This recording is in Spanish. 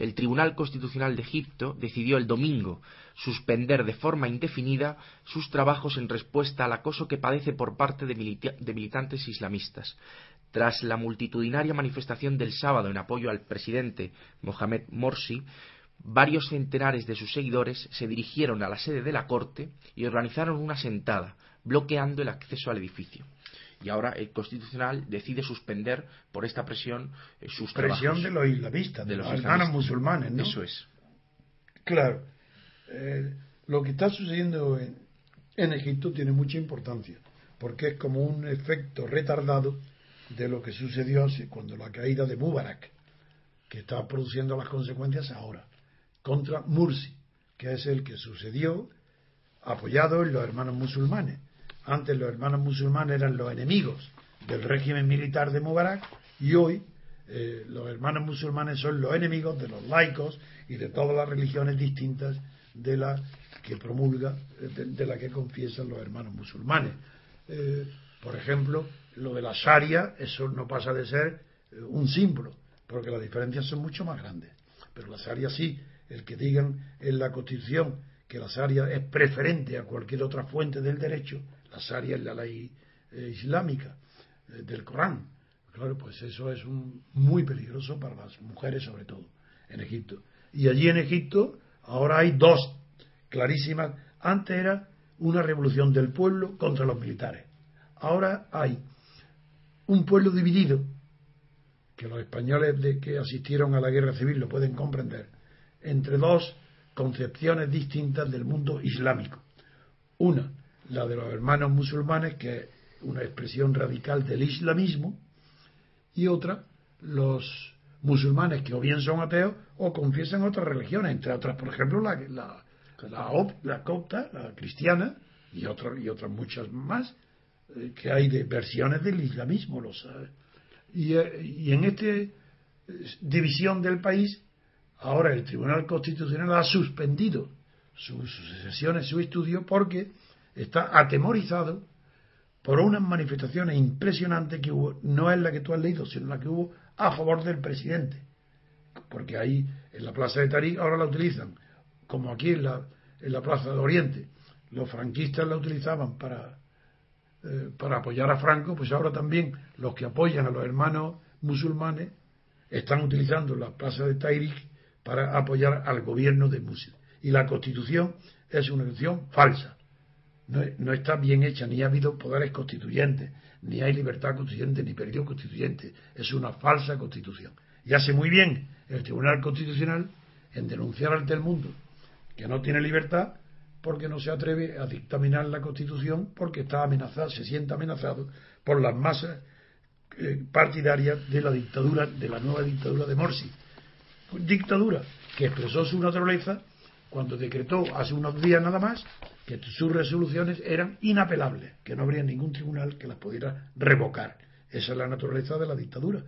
el Tribunal Constitucional de Egipto decidió el domingo suspender de forma indefinida sus trabajos en respuesta al acoso que padece por parte de, militantes islamistas. Tras la multitudinaria manifestación del sábado en apoyo al presidente Mohamed Morsi, varios centenares de sus seguidores se dirigieron a la sede de la Corte y organizaron una sentada, bloqueando el acceso al edificio y ahora el Constitucional decide suspender por esta presión eh, sus presión de los islamistas, de, los, hermanos musulmanes, ¿no? Eso es. Claro, eh, lo que está sucediendo en, en Egipto tiene mucha importancia, porque es como un efecto retardado de lo que sucedió cuando la caída de Mubarak, que está produciendo las consecuencias ahora, contra Mursi, que es el que sucedió apoyado en los hermanos musulmanes antes los hermanos musulmanes eran los enemigos del régimen militar de Mubarak y hoy eh, los hermanos musulmanes son los enemigos de los laicos y de todas las religiones distintas de la que promulga, de, la que confiesan los hermanos musulmanes. Eh, por ejemplo, lo de la Sharia, eso no pasa de ser eh, un símbolo, porque las diferencias son mucho más grandes. Pero la Sharia sí, el que digan en la Constitución que la Sharia es preferente a cualquier otra fuente del derecho, la Sharia es la ley eh, islámica eh, del Corán. Claro, pues eso es muy peligroso para las mujeres, sobre todo, en Egipto. Y allí en Egipto ahora hay dos clarísimas. Antes era una revolución del pueblo contra los militares. Ahora hay un pueblo dividido, que los españoles de que asistieron a la guerra civil lo pueden comprender, entre dos concepciones distintas del mundo islámico. Una, la de los hermanos musulmanes, que es una expresión radical del islamismo, y otra, los musulmanes que o bien son ateos o confiesan otras religiones, entre otras, por ejemplo, la, la, la, copta, la cristiana, y, otras y otras muchas más, eh, que hay de versiones del islamismo. Los, y, eh, y en esta eh, división del país, ahora el Tribunal Constitucional ha suspendido sus sesiones, su estudio, porque está atemorizado por unas manifestaciones impresionantes que hubo, no es la que tú has leído, sino la que hubo a favor del presidente. Porque ahí, en la Plaza de Tarí, ahora la utilizan, como aquí en la, en la Plaza de Oriente, los franquistas la utilizaban para, eh, para apoyar a Franco, pues ahora también los que apoyan a los hermanos musulmanes están utilizando la Plaza de Tahrir para apoyar al gobierno de Musil. Y la constitución es una constitución falsa no, está bien hecha, ni ha habido poderes constituyentes, ni hay libertad constituyente, ni periodo constituyente. Es una falsa constitución. Y hace muy bien el Tribunal Constitucional en denunciar ante el mundo que no tiene libertad porque no se atreve a dictaminar la Constitución porque está amenazado, se siente amenazado por las masas eh, partidarias de la dictadura, de la nueva dictadura de Morsi. Dictadura que expresó su naturaleza cuando decretó hace unos días nada más que sus resoluciones eran inapelables, que no habría ningún tribunal que las pudiera revocar. Esa es la naturaleza de la dictadura.